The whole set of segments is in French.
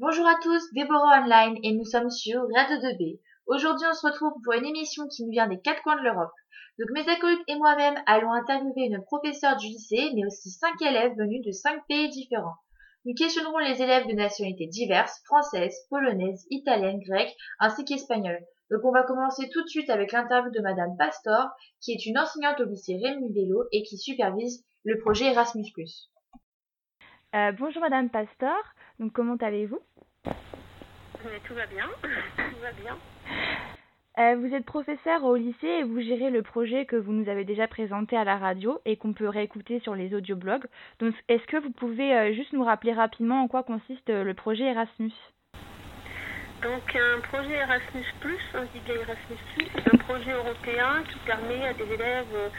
Bonjour à tous, Déborah Online et nous sommes sur Radio 2B. Aujourd'hui, on se retrouve pour une émission qui nous vient des quatre coins de l'Europe. Donc mes acolytes et moi-même allons interviewer une professeure du lycée, mais aussi cinq élèves venus de cinq pays différents. Nous questionnerons les élèves de nationalités diverses, françaises, polonaises, italiennes, grecques, ainsi qu'espagnoles. Donc on va commencer tout de suite avec l'interview de Madame Pastor, qui est une enseignante au lycée Rémi Vélo et qui supervise le projet Erasmus+. Euh, bonjour Madame Pastor, donc comment allez-vous? Tout va bien, tout va bien. Euh, vous êtes professeur au lycée et vous gérez le projet que vous nous avez déjà présenté à la radio et qu'on peut réécouter sur les audioblogs. Donc, est-ce que vous pouvez euh, juste nous rappeler rapidement en quoi consiste euh, le projet Erasmus? Donc, un projet Erasmus, on dit bien Erasmus, c'est un projet européen qui permet à des élèves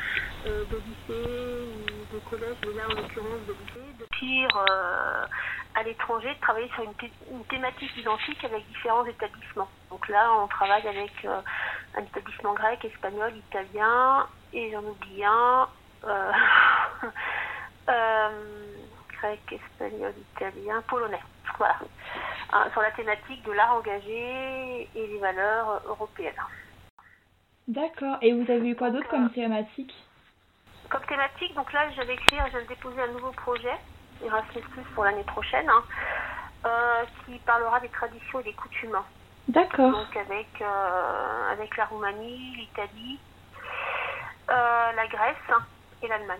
de lycée ou de collège, mais là en l'occurrence de lycée, de tirer à l'étranger de travailler sur une, thématique identique avec différents établissements. Donc là, on travaille avec euh, un établissement grec, espagnol, italien, et j'en oublie un. Euh, euh, grec, espagnol, italien, polonais. Voilà. sur la thématique de l'art engagé et les valeurs européennes. D'accord. Et vous avez eu quoi d'autre comme thématique? Comme thématique, donc là, j'avais écrit, de déposer un nouveau projet Erasmus Plus pour l'année prochaine, hein, euh, qui parlera des traditions et des coutumes. D'accord. Donc avec, euh, avec la Roumanie, l'Italie, euh, la Grèce et l'Allemagne.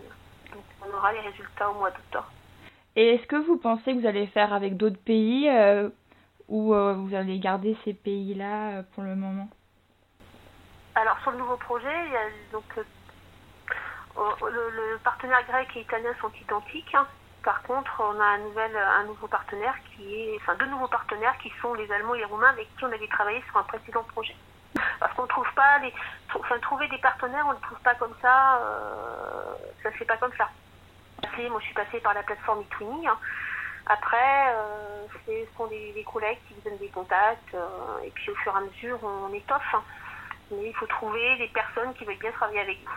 Donc on aura les résultats au mois d'octobre. Et est-ce que vous pensez que vous allez faire avec d'autres pays ou vous allez garder ces pays-là pour le moment? Alors sur le nouveau projet, il y a donc le, partenaire grec et italien sont identiques. Par contre, on a un, nouvel, un nouveau partenaire qui est, enfin deux nouveaux partenaires qui sont les Allemands et les Roumains avec qui on avait travaillé sur un précédent projet. Parce qu'on trouve pas les, enfin trouver des partenaires, on ne trouve pas comme ça, euh, ça se fait pas comme ça. Moi, je suis passée par la plateforme eTwinning. Hein. Après, euh, ce sont des, collègues qui vous donnent des contacts, euh, et puis au fur et à mesure, on étoffe. Hein. Mais il faut trouver des personnes qui veulent bien travailler avec vous.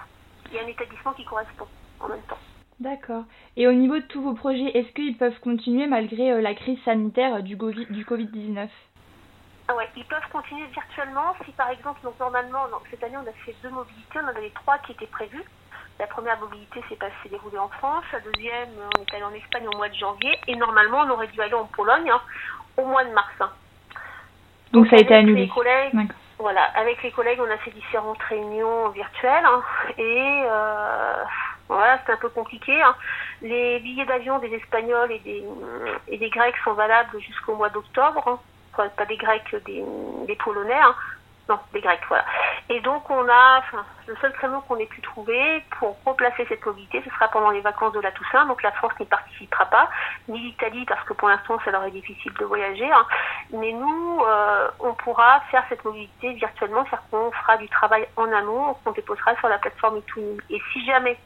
Il y a un établissement qui correspond en même temps. D'accord. Et au niveau de tous vos projets, est-ce qu'ils peuvent continuer malgré euh, la crise sanitaire du, COVID, du Covid-19 ah ouais, ils peuvent continuer virtuellement si par exemple, donc normalement, cette année on a fait deux mobilités, on en avait trois qui étaient prévues. La première mobilité s'est passée déroulée en France, la deuxième on est allé en Espagne au mois de janvier et normalement on aurait dû aller en Pologne hein, au mois de mars. Hein. Donc, ça a été annulé. voilà, avec les collègues on a fait différentes réunions virtuelles hein, et euh, voilà, c'est un peu compliqué. Hein. Les billets d'avion des Espagnols et des, et des Grecs sont valables jusqu'au mois d'octobre. Hein. Pas des Grecs, des, Polonais. Hein. Non, des Grecs, voilà. Et donc, on a, enfin, le seul créneau qu'on ait pu trouver pour replacer cette mobilité, ce sera pendant les vacances de la Toussaint. Donc, la France n'y participera pas, ni l'Italie, parce que pour l'instant, ça leur est difficile de voyager. Mais nous, euh, on pourra faire cette mobilité virtuellement, c'est-à-dire qu'on fera du travail en amont, qu'on déposera sur la plateforme eTwinning. Et si jamais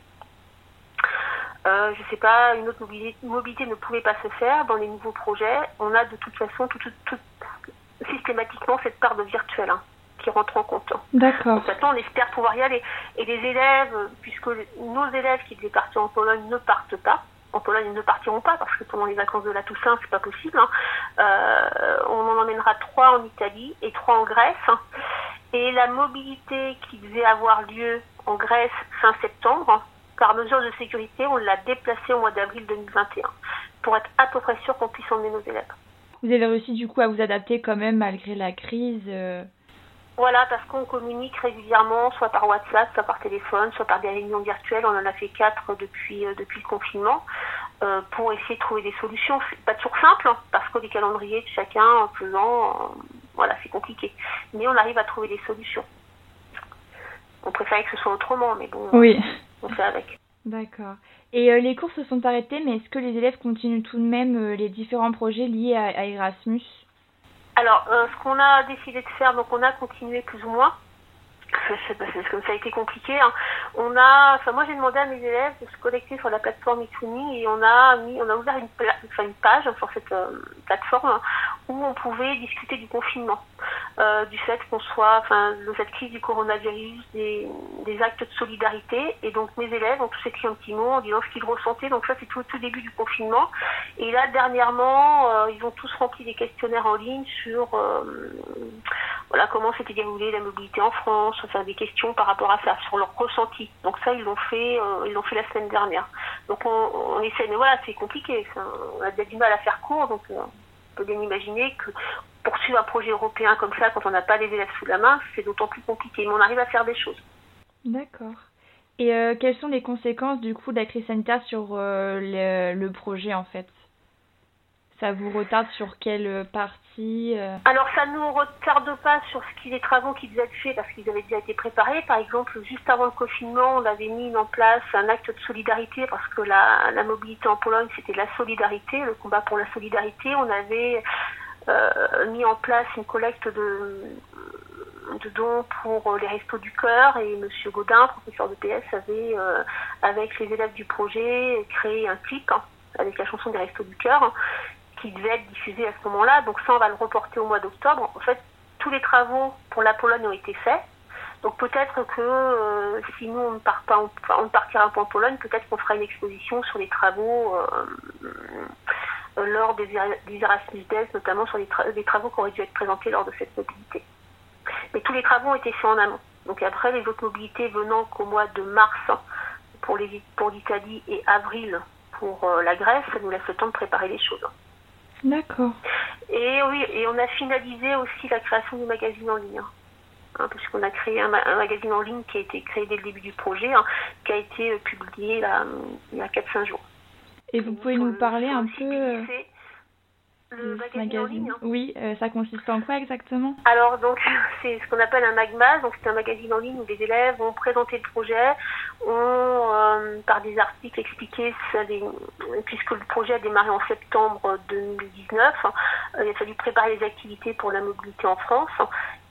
euh, je sais pas, une autre mobilité, ne pouvait pas se faire dans les nouveaux projets. On a de toute façon tout, systématiquement cette part de virtuel hein, qui rentre en compte. D'accord. Maintenant, on espère pouvoir y aller. Et les élèves, puisque nos élèves qui devaient partir en Pologne ne partent pas, en Pologne ils ne partiront pas parce que pendant les vacances de la Toussaint c'est pas possible. Hein. Euh, on en emmènera trois en Italie et trois en Grèce. Et la mobilité qui devait avoir lieu en Grèce fin septembre, par mesure de sécurité, on l'a déplacé au mois d'avril 2021 pour être à peu près sûr qu'on puisse emmener nos élèves. Vous avez réussi du coup à vous adapter quand même malgré la crise euh Voilà, parce qu'on communique régulièrement, soit par WhatsApp, soit par téléphone, soit par des réunions virtuelles. On en a fait quatre depuis, euh, depuis le confinement euh, pour essayer de trouver des solutions. C'est pas toujours simple, hein, parce que les calendriers de chacun en faisant, voilà, c'est compliqué. Mais on arrive à trouver des solutions. On préférait que ce soit autrement, mais bon. Oui on fait avec. D'accord. Et euh, les cours se sont arrêtés, mais est-ce que les élèves continuent tout de même euh, les différents projets liés à, Erasmus? Alors, euh, ce qu'on a décidé de faire, donc on a continué plus ou moins. Comme ça a été compliqué. Hein. On a, enfin moi j'ai demandé à mes élèves de se connecter sur la plateforme eTooney et on a mis, on a ouvert une, page sur cette plateforme où on pouvait discuter du confinement. euh, du fait qu'on soit, enfin, de cette crise du coronavirus, des, actes de solidarité. Et donc mes élèves ont tous écrit un petit mot en disant ce qu'ils ressentaient. Donc ça, c'est tout tout début du confinement. Et là, dernièrement, euh, ils ont tous rempli des questionnaires en ligne sur euh, voilà comment s'était déroulée la mobilité en France, enfin des questions par rapport à ça, sur leur ressenti. Donc ça, ils l'ont fait, ils l'ont fait la semaine dernière. Donc on, on essaie, mais voilà, c'est compliqué. on a du mal à faire court, donc peut bien imaginer que poursuivre un projet européen comme ça, quand on n'a pas les élèves sous la main, c'est d'autant plus compliqué. Mais on arrive à faire des choses. D'accord. Et euh, quelles sont les conséquences du coup de la crise sanitaire sur euh, le, projet en fait? Ça vous retarde sur quelle partie euh? Alors ça ne nous retarde pas sur ce qui les travaux qui devaient être faits parce qu'ils avaient déjà été préparés. Par exemple, juste avant le confinement, on avait mis en place un acte de solidarité parce que la, mobilité en Pologne c'était la solidarité, le combat pour la solidarité. On avait euh, mis en place une collecte de, dons pour les restos du cœur et M. Gaudin, professeur de PS, avait, euh, avec les élèves du projet, créé un clip hein, avec la chanson des restos du cœur qui devait être diffusé à ce moment-là. Donc ça, on va le reporter au mois d'octobre. En fait, tous les travaux pour la Pologne ont été faits. Donc peut-être que euh, si nous on ne part pas, on, partira pas en Pologne, peut-être qu'on fera une exposition sur les travaux euh, lors des, Erasmus Days, notamment sur les, travaux qui auraient dû être présentés lors de cette mobilité. Mais tous les travaux ont été faits en amont. Donc après, les autres mobilités venant qu'au mois de mars pour l'Italie et avril pour euh, la Grèce, ça nous laisse le temps de préparer les choses. D'accord. Et oui, et on a finalisé aussi la création du magazine en ligne. Hein, puisqu'on a créé un, magazine en ligne qui a été créé dès le début du projet, hein, qui a été euh, publié là, il y a 4-5 jours. Et vous pouvez nous parler un peu euh, le magazine, En ligne, hein. Oui, euh, ça consiste en quoi exactement? Alors donc c'est ce qu'on appelle un magma, donc c'est un magazine en ligne où les élèves vont présenter le projet, ont euh, par des articles expliqué puisque le projet a démarré en septembre 2019, il a fallu préparer les activités pour la mobilité en France.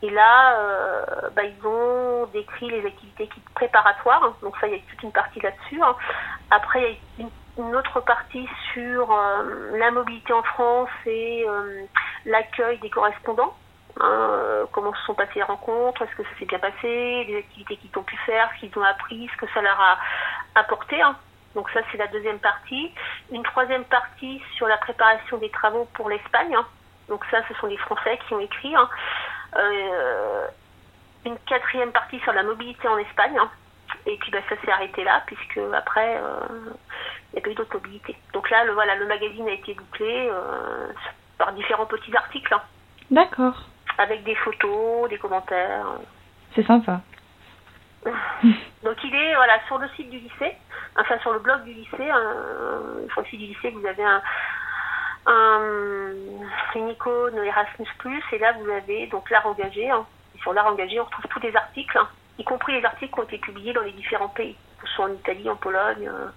Et là, bah, ils ont décrit les activités préparatoires, donc ça il y a toute une partie là-dessus. Hein. Après il y a une une autre partie sur euh, la mobilité en France et euh, l'accueil des correspondants. Hein, euh, comment se sont passées les rencontres, est-ce que ça s'est bien passé, les activités qu'ils ont pu faire, ce qu'ils ont appris, ce que ça leur a apporté. Hein. Donc ça, c'est la deuxième partie. Une troisième partie sur la préparation des travaux pour l'Espagne. Hein. Donc ça, ce sont les Français qui ont écrit. une quatrième partie sur la mobilité en Espagne. Et puis bah, ça s'est arrêté là, puisque après, il n'y a pas eu d'autres mobilités. Donc là, le, voilà, le magazine a été bouclé euh, par différents petits articles. Hein. D'accord. Avec des photos, des commentaires. C'est sympa. Donc il est voilà sur le site du lycée, enfin sur le blog du lycée, sur le site du lycée vous avez un, une icône Erasmus+, et là vous avez donc l'art engagé, hein. et sur l'art engagé on retrouve tous les articles, hein, y compris les articles qui ont été publiés dans les différents pays, que ce soit en Italie, en Pologne, euh,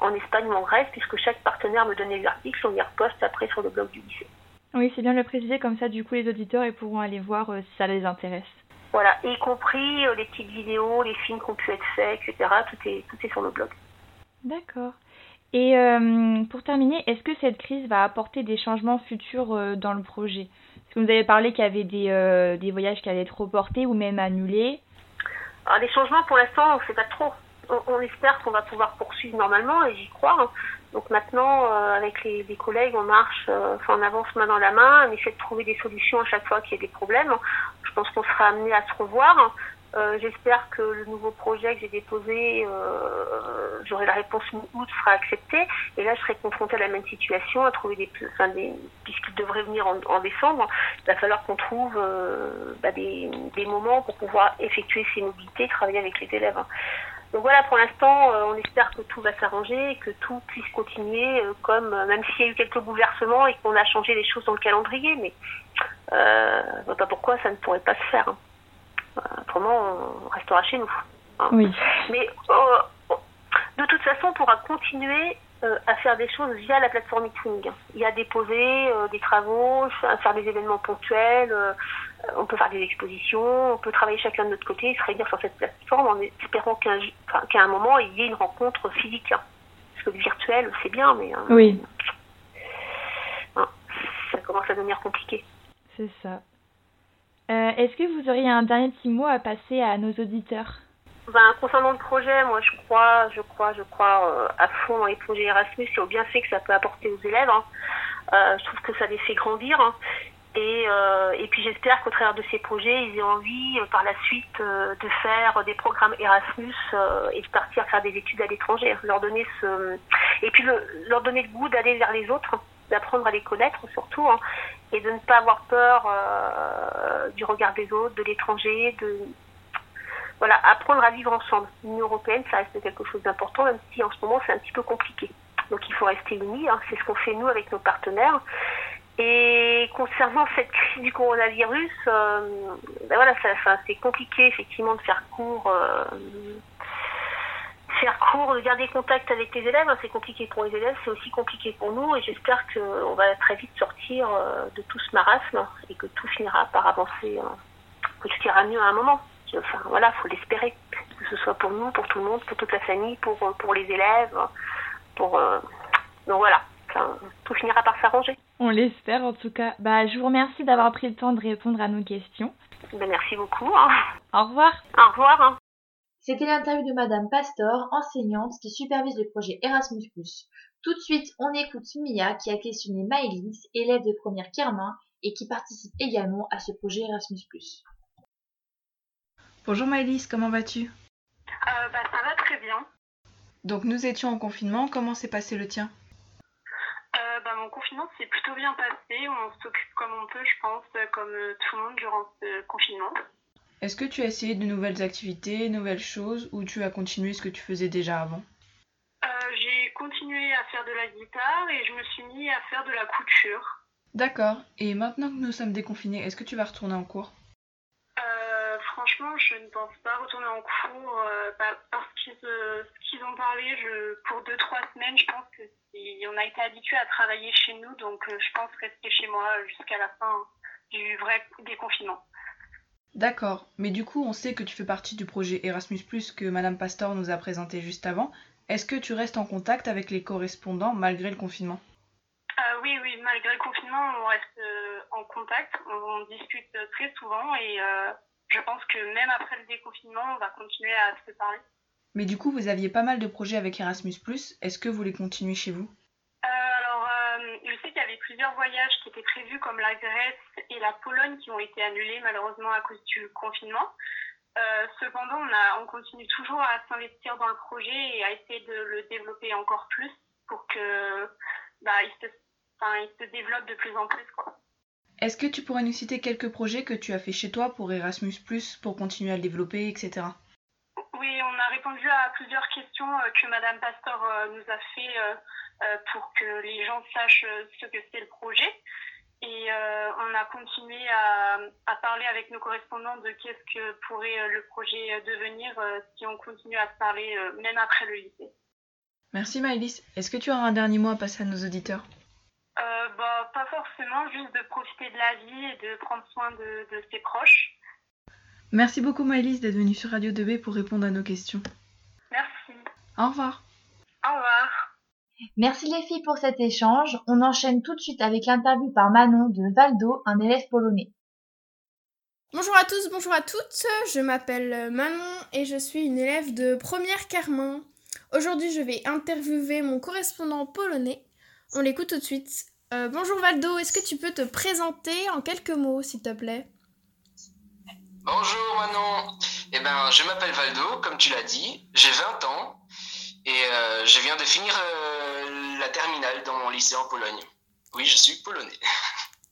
en Espagne ou en Grèce, puisque chaque partenaire me donne les articles, on y reposte après sur le blog du lycée. Oui, c'est bien de le préciser, comme ça, du coup, les auditeurs ils pourront aller voir euh, si ça les intéresse. Voilà, y compris euh, les petites vidéos, les films qui ont pu être faits, etc. Tout est, tout est sur le blog. D'accord. Et euh, pour terminer, est-ce que cette crise va apporter des changements futurs dans le projet? Parce que vous avez parlé qu'il y avait des, des voyages qui allaient être reportés ou même annulés. Alors, les changements, pour l'instant, on ne sait pas trop on, espère qu'on va pouvoir poursuivre normalement et j'y crois. Hein. Donc maintenant, euh, avec les, collègues, on marche, euh, enfin on avance main dans la main, on essaie de trouver des solutions à chaque fois qu'il y a des problèmes. Je pense qu'on sera amené à se revoir. Euh, j'espère que le nouveau projet que j'ai déposé, j'aurai la réponse mi-août, sera accepté. Et là, je serai confrontée à la même situation, à trouver des, enfin, des puisqu'il devrait venir en, décembre, il va falloir qu'on trouve bah, des, des, moments pour pouvoir effectuer ces mobilités, travailler avec les élèves. Donc voilà, pour l'instant, euh, on espère que tout va s'arranger que tout puisse continuer euh, comme, euh, même s'il y a eu quelques bouleversements et qu'on a changé les choses dans le calendrier, mais euh, pas pourquoi ça ne pourrait pas se faire. Hein. Autrement, on restera chez nous. Hein. Oui. Mais de toute façon, on pourra continuer euh, à faire des choses via la plateforme eTwing. Il y a déposer euh, des travaux, faire des événements ponctuels, euh, on peut faire des expositions, on peut travailler chacun de notre côté, se réunir sur cette plateforme en espérant qu'à un, un, moment il y ait une rencontre physique. Hein. Parce que le virtuel, c'est bien, mais oui. Hein, ça commence à devenir compliqué. C'est ça. Est-ce que vous auriez un dernier petit mot à passer à nos auditeurs? Ben, concernant le projet, moi je crois, je crois, je crois à fond dans les projets Erasmus et au bienfait que ça peut apporter aux élèves. Hein. je trouve que ça les fait grandir. Hein. Et, euh, puis j'espère qu'au travers de ces projets, ils aient envie euh, par la suite euh, de faire des programmes Erasmus et de partir faire des études à l'étranger. Ce et puis le, leur donner le goût d'aller vers les autres, d'apprendre à les connaître surtout, hein, et de ne pas avoir peur du regard des autres, de l'étranger, de voilà apprendre à vivre ensemble. L'Union européenne, ça reste quelque chose d'important, même si en ce moment c'est un petit peu compliqué. Donc il faut rester unis. Hein, c'est ce qu'on fait nous avec nos partenaires. Et concernant cette crise du coronavirus, euh, ben voilà, c'est compliqué effectivement de faire court, euh, faire court, de garder contact avec les élèves. Hein, c'est compliqué pour les élèves, c'est aussi compliqué pour nous. Et j'espère qu'on va très vite sortir euh, de tout ce marasme et que tout finira par avancer, que tout ira mieux à un moment. Enfin voilà, faut l'espérer, que ce soit pour nous, pour tout le monde, pour toute la famille, pour pour les élèves, pour donc voilà, tout finira par s'arranger. On l'espère en tout cas. Bah, je vous remercie d'avoir pris le temps de répondre à nos questions. Ben, merci beaucoup. Hein. Au revoir. Au revoir. Hein. C'était l'interview de Madame Pastor, enseignante qui supervise le projet Erasmus+. Tout de suite, on écoute Mia qui a questionné Maëlys, élève de première Kermin et qui participe également à ce projet Erasmus+. Bonjour Maëlys, comment vas-tu? Euh, bah, Ça va très bien. Donc nous étions en confinement, comment s'est passé le tien? Bah, mon confinement s'est plutôt bien passé. On s'occupe comme on peut, je pense, comme euh, tout le monde durant ce confinement. Est-ce que tu as essayé de nouvelles activités, nouvelles choses, ou tu as continué ce que tu faisais déjà avant? Euh, J'ai continué à faire de la guitare et je me suis mis à faire de la couture. D'accord. Et maintenant que nous sommes déconfinés, est-ce que tu vas retourner en cours? Euh, Franchement, je ne pense pas retourner en cours parce qu'ils ont parlé je, pour 2-3 semaines. Je pense que on a été habitué à travailler chez nous, donc euh, je pense rester chez moi jusqu'à la fin du vrai déconfinement. D'accord, mais du coup, on sait que tu fais partie du projet Erasmus, que Madame Pastor nous a présenté juste avant. Est-ce que tu restes en contact avec les correspondants malgré le confinement? Euh, Oui, oui, malgré le confinement, on reste euh, en contact, on, discute très souvent et je pense que même après le déconfinement, on va continuer à se parler. Mais du coup, vous aviez pas mal de projets avec Erasmus. Est-ce que vous les continuez chez vous euh, Alors, euh, je sais qu'il y avait plusieurs prévus, comme la Grèce et la Pologne, qui ont été annulés malheureusement à cause du confinement. Euh, cependant, on, a, on continue toujours à s'investir dans le projet et à essayer de le développer encore plus pour que bah, il, se, il se développe de plus en plus. Est-ce que tu pourrais nous citer quelques projets que tu as fait chez toi pour Erasmus, pour continuer à le développer, etc. Oui, on a répondu à plusieurs questions euh, que Madame Pastor euh, nous a fait euh, pour que les gens sachent ce que c'est le projet. Et on a continué à, parler avec nos correspondants de qu'est-ce que pourrait le projet devenir si on continue à se parler même après le lycée. Merci Maëlys. Est-ce que tu as un dernier mot à passer à nos auditeurs? Bah, Pas forcément, juste de profiter de la vie et de prendre soin de ses proches. Merci beaucoup Maëlys d'être venue sur Radio 2B pour répondre à nos questions. Merci. Au revoir. Au revoir. Merci les filles pour cet échange. On enchaîne tout de suite avec l'interview par Manon de Valdo, un élève polonais. Bonjour à tous, bonjour à toutes. Je m'appelle Manon et je suis une élève de première Carmin. Aujourd'hui, je vais interviewer mon correspondant polonais. On l'écoute tout de suite. Euh, bonjour Valdo, est-ce que tu peux te présenter en quelques mots, s'il te plaît? Bonjour Manon. Eh ben, je m'appelle Valdo, comme tu l'as dit. J'ai 20 ans et euh, je viens de finir euh, la terminale dans mon lycée en Pologne. Oui, je suis polonais.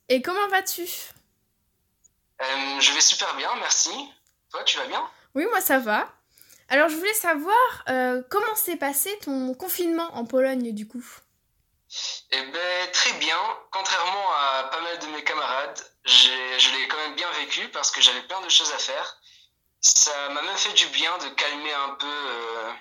Et comment vas-tu? Euh, Je vais super bien, merci. Toi, tu vas bien? Oui, moi ça va. Alors, je voulais savoir comment s'est passé ton confinement en Pologne du coup? Eh ben, très bien. Contrairement à pas mal de mes camarades, je l'ai quand même bien vécu parce que j'avais plein de choses à faire. Ça m'a même fait du bien de calmer un peu, euh,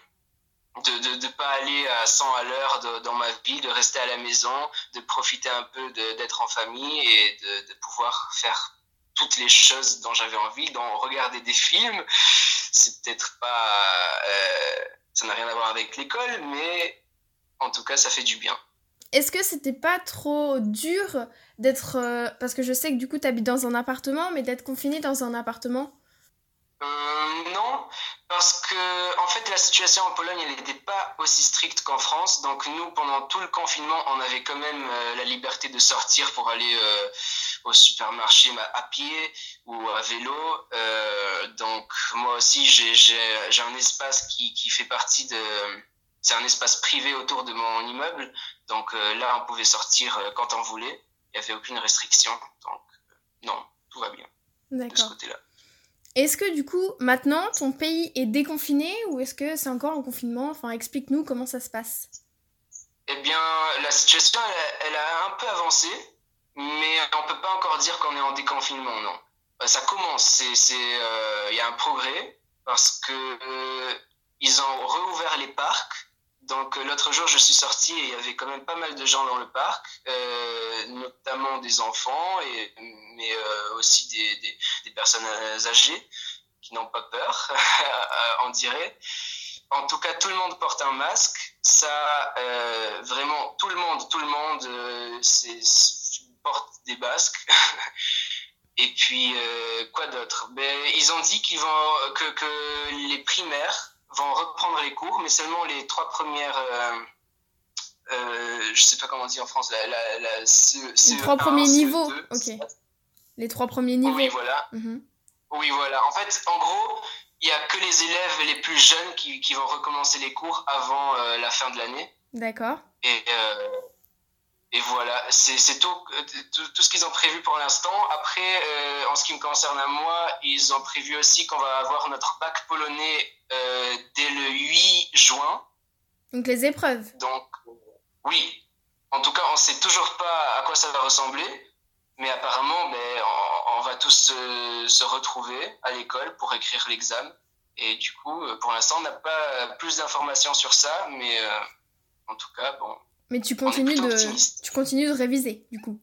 de ne pas aller à 100 à l'heure dans ma vie, de rester à la maison, de profiter un peu d'être en famille et de, pouvoir faire toutes les choses dont j'avais envie, d'en regarder des films. C'est peut-être pas. Euh, ça n'a rien à voir avec l'école, mais en tout cas, ça fait du bien. est-ce que c'était pas trop dur d'être. euh, parce que je sais que du coup, tu habites dans un appartement, mais d'être confiné dans un appartement? Euh, non, parce que en fait la situation en Pologne elle n'était pas aussi stricte qu'en France. Donc nous pendant tout le confinement on avait quand même euh, la liberté de sortir pour aller euh, au supermarché bah, à pied ou à vélo. Euh, donc moi aussi j'ai un espace qui qui fait partie de c'est un espace privé autour de mon immeuble. Donc euh, là on pouvait sortir euh, quand on voulait. Il n'y avait aucune restriction. Donc non tout va bien de ce côté-là. Est-ce que du coup, maintenant, ton pays est déconfiné ou est-ce que c'est encore en confinement? Enfin, explique-nous comment ça se passe. Eh bien, la situation, elle, a un peu avancé, mais on peut pas encore dire qu'on est en déconfinement, non. Euh, Ça commence, euh, il y a un progrès parce que euh, ont réouvert les parcs. Donc euh, l'autre jour, je suis sorti et il y avait quand même pas mal de gens dans le parc, euh, notamment des enfants, et, mais euh, aussi des, personnes âgées qui n'ont pas peur, on dirait. En tout cas, tout le monde porte un masque. Ça, vraiment, tout le monde, tout le monde porte des masques. Et puis, quoi d'autre? Ben, Ils ont dit qu'ils vont, que les primaires vont reprendre les cours, mais seulement les trois premières. Euh, euh, je sais pas comment on dit en France, la, la, la CE, Les CE1, trois premiers niveaux, CE2. ok. Les trois premiers niveaux. Oui, voilà. Mhm. Oui, voilà. En fait, en gros, il y a que les élèves les plus jeunes qui, qui vont recommencer les cours avant euh, la fin de l'année. D'accord. Et, euh, et voilà, c'est tout, euh, tout, tout ce qu'ils ont prévu pour l'instant. Après, euh, en ce qui me concerne à moi, ils ont prévu aussi qu'on va avoir notre bac polonais euh, dès le 8 juin. Donc les épreuves. Donc, oui. En tout cas, on sait toujours pas à quoi ça va ressembler. Mais apparemment, ben, on, on va tous se, se retrouver à l'école pour écrire l'examen. Et du coup, pour l'instant, on n'a pas plus d'informations sur ça. Mais en tout cas, bon. Mais tu continues plutôt de, tu continues de réviser, du coup.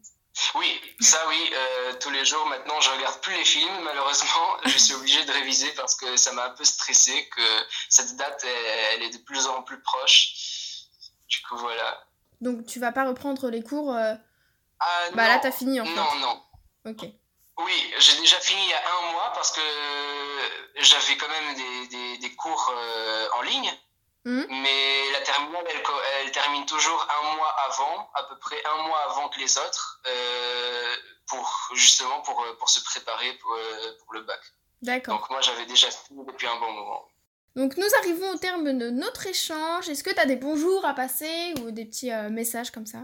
Oui, ça oui, euh, tous les jours maintenant je regarde plus les films malheureusement, je suis obligé de réviser parce que ça m'a un peu stressé que cette date elle, elle est de plus en plus proche. Du coup voilà. Donc tu vas pas reprendre les cours. euh, Ah, Bah non, là, t'as fini en fait. Non, non. Ok. Oui, j'ai déjà fini il y a un mois parce que j'avais quand même des, des, des cours euh, en ligne. Mhm. Mais la terminale, elle, termine toujours un mois avant, à peu près un mois avant que les autres, euh, pour justement pour, euh, pour se préparer pour, euh, pour le bac. D'accord. Donc moi, j'avais déjà fini depuis un bon moment. Donc nous arrivons au terme de notre échange. Est-ce que tu as des bonjours à passer ou des petits euh, messages comme ça?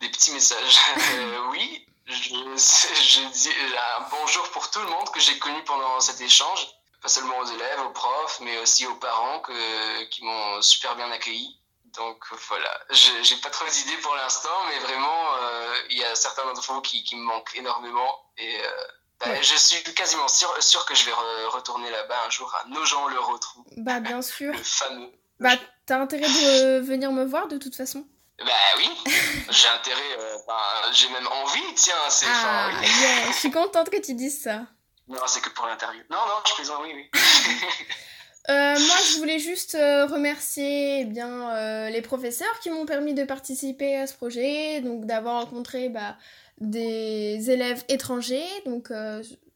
Des petits messages. Euh, oui, je, je dis un bonjour pour tout le monde que j'ai connu pendant cet échange. Pas seulement aux élèves, aux profs, mais aussi aux parents que, qui m'ont super bien accueilli. Donc voilà, j'ai pas trop d'idées pour l'instant, mais vraiment, euh, il y a certains d'entre vous qui, qui me manquent énormément. Et euh, bah, Ouais. je suis quasiment sûr, sûr que je vais re- retourner là-bas un jour à Nogent le retrou, Bah bien sûr. le fameux. Bah t'as intérêt de venir me voir de toute façon? Bah oui, j'ai intérêt, euh, j'ai même envie, tiens, c'est. Ah oui. yeah, je suis contente que tu dises ça. Non, c'est que pour l'interview. Non, non, je plaisante, oui, oui. Euh, moi, je voulais juste euh, remercier eh bien, euh, les professeurs qui m'ont permis de participer à ce projet, donc d'avoir rencontré bah, des élèves étrangers, donc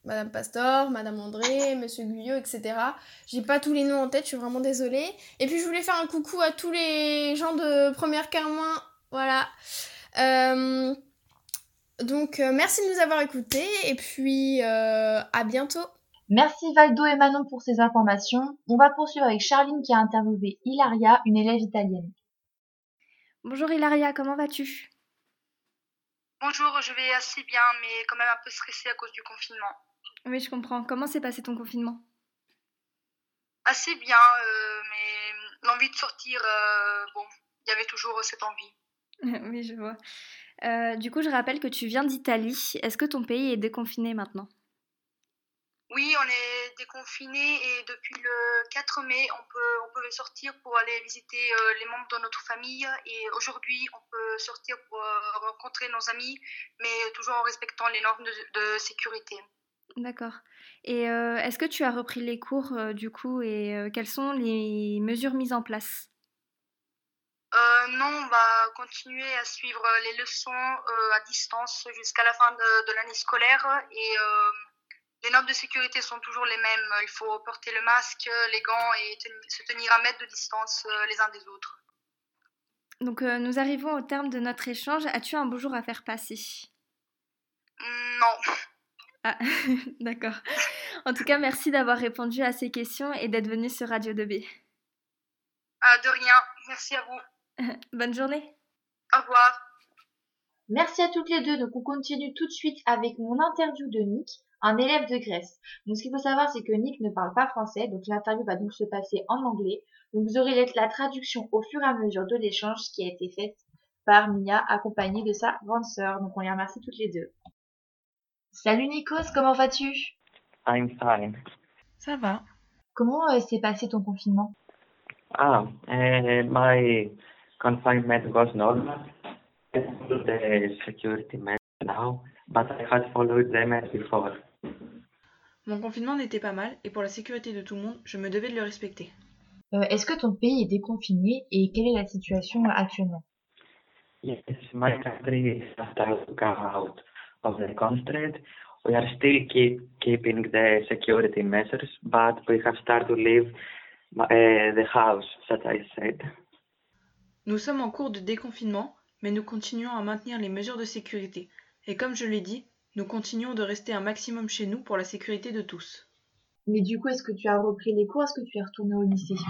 Madame Pastor, Madame André, Monsieur Guyot, etc. J'ai pas tous les noms en tête, je suis vraiment désolée. Et puis je voulais faire un coucou à tous les gens de première Carmin, voilà. Donc euh, merci de nous avoir écoutés et puis euh, à bientôt. Merci Valdo et Manon pour ces informations. On va poursuivre avec Charline qui a interviewé Ilaria, une élève italienne. Bonjour Hilaria, comment vas-tu? Bonjour, je vais assez bien, mais quand même un peu stressée à cause du confinement. Oui, je comprends. Comment s'est passé ton confinement? Assez bien, euh, mais l'envie de sortir, euh, bon, il y avait toujours cette envie. Oui, je vois. Euh, du coup, je rappelle que tu viens d'Italie. Est-ce que ton pays est déconfiné maintenant? Oui, on est déconfiné et depuis le 4 mai, on peut, on sortir pour aller visiter euh, les membres de notre famille et aujourd'hui, on peut sortir pour euh, rencontrer nos amis, mais toujours en respectant les normes de, de sécurité. D'accord. Et est-ce que tu as repris les cours du coup et quelles sont les mesures mises en place? Non, on va continuer à suivre les leçons euh, à distance jusqu'à la fin de, de l'année scolaire et euh, les normes de sécurité sont toujours les mêmes. Il faut porter le masque, les gants et ten- se tenir à mètre de distance euh, les uns des autres. Donc euh, nous arrivons au terme de notre échange. As-tu un bonjour à faire passer? Non. Ah, d'accord. En tout cas, merci d'avoir répondu à ces questions et d'être venu sur Radio 2B. Ah, de rien. Merci à vous. Bonne journée. Au revoir. Merci à toutes les deux. Donc, on continue tout de suite avec mon interview de Nick, un élève de Grèce. Donc, ce qu'il faut savoir, c'est que Nick ne parle pas français. Donc, l'interview va donc se passer en anglais. Donc, vous aurez la- la traduction au fur et à mesure de l'échange qui a été faite par Mia, accompagnée de sa grande sœur. Donc, on les remercie toutes les deux. Salut Nikos, comment vas-tu? I'm fine. Ça va. Comment euh, s'est passé ton confinement? Ah, uh, my confinement was normal. I followed the security measures now, but I had followed them as before. Mon confinement n'était pas mal et pour la sécurité de tout le monde, je me devais de le respecter. Euh, Est-ce que ton pays est déconfiné et quelle est la situation actuellement? Yes, my country is come out of the constraint. We are still keep, keeping the security measures, but we have started to leave uh, the house, that I said. Nous sommes en cours de déconfinement, mais nous continuons à maintenir les mesures de sécurité. Et comme je l'ai dit, nous continuons de rester un maximum chez nous pour la sécurité de tous. Mais du coup, est-ce que tu as repris les cours? Est-ce que tu es retourné au lycée?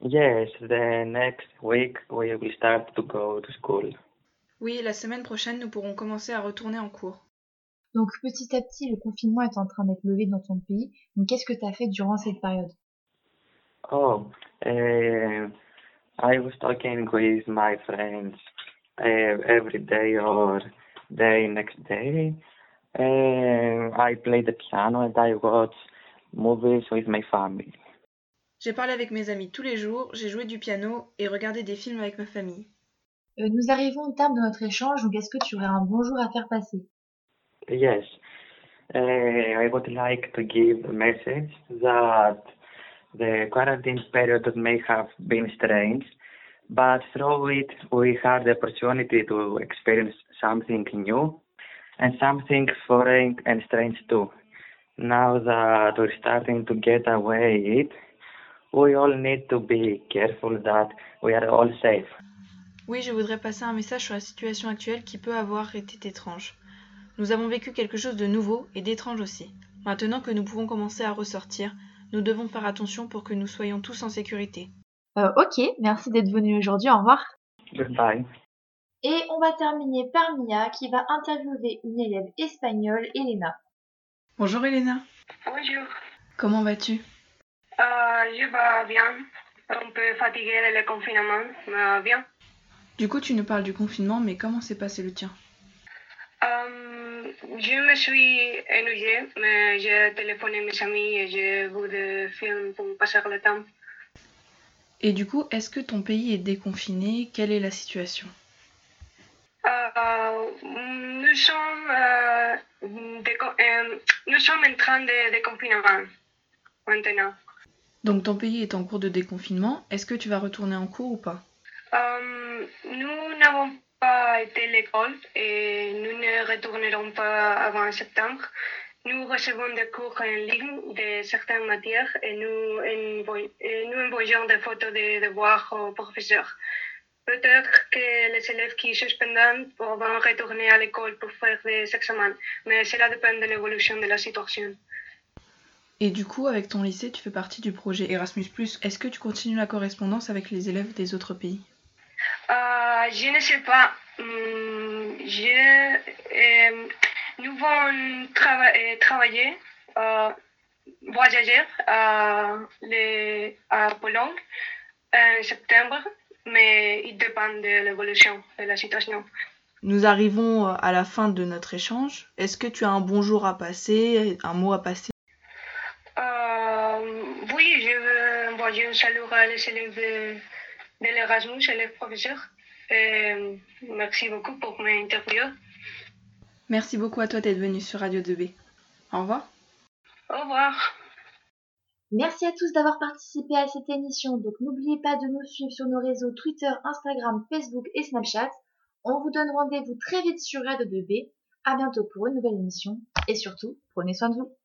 Yes, the next week we will start to go to school. Oui, la semaine prochaine, nous pourrons commencer à retourner en cours. Donc petit à petit, le confinement est en train d'être levé dans ton pays. Donc qu'est-ce que tu as fait durant cette période? Oh, uh, I was talking with my friends uh, every day or day next day. Uh, I play the piano and I watch movies with my family. J'ai parlé avec mes amis tous les jours, j'ai joué du piano et regardé des films avec ma famille. Euh, Nous arrivons au terme de notre échange, donc est-ce que tu aurais un bonjour à faire passer Yes, uh, I would like to give a message that the quarantine period may have been strange, but through it we had the opportunity to experience something new and something foreign and strange too. Now that we're starting to get away it, we all need to be careful that we are all safe. Oui, je voudrais passer un message sur la situation actuelle qui peut avoir été étrange. Nous avons vécu quelque chose de nouveau et d'étrange aussi. Maintenant que nous pouvons commencer à ressortir, nous devons faire attention pour que nous soyons tous en sécurité. Euh, Ok, merci d'être venu aujourd'hui, au revoir. Goodbye. Et on va terminer par Mia qui va interviewer une élève espagnole, Elena. Bonjour Elena, Bonjour. comment vas-tu? Euh, je vais bien. Un peu fatiguée de le confinement, mais bien. Du coup, tu nous parles du confinement, mais comment s'est passé le tien? Je me suis ennuyée, mais j'ai téléphoné à mes amis et j'ai vu des films pour passer le temps. Et du coup, est-ce que ton pays est déconfiné? Quelle est la situation? Euh, nous, sommes, euh, déco- euh, nous sommes en train de déconfinement maintenant. Donc ton pays est en cours de déconfinement, est-ce que tu vas retourner en cours ou pas? Nous n'avons pas été l'école et nous ne retournerons pas avant septembre. Nous recevons des cours en ligne de certaines matières et nous, envoyons des photos des devoirs aux professeurs. Peut-être que les élèves qui suspendent pourront retourner à l'école pour faire des examens, mais cela dépend de l'évolution de la situation. Et du coup, avec ton lycée, tu fais partie du projet Erasmus+. Est-ce que tu continues la correspondance avec les élèves des autres pays? Euh, je ne sais pas. Hum, je, euh, nous allons trava- euh, travailler, euh, voyager à, les, à Pologne en septembre, mais il dépend de l'évolution de la situation. Nous arrivons à la fin de notre échange. Est-ce que tu as un bonjour à passer, un mot à passer? Oui, je veux envoyer un salut à les élèves de, de l'Erasmus et les professeurs. Et merci beaucoup pour m'interviewer. Merci beaucoup à toi d'être venu sur Radio 2B. Au revoir. Au revoir. Merci à tous d'avoir participé à cette émission. Donc n'oubliez pas de nous suivre sur nos réseaux Twitter, Instagram, Facebook et Snapchat. On vous donne rendez-vous très vite sur Radio 2B. À bientôt pour une nouvelle émission et surtout, prenez soin de vous.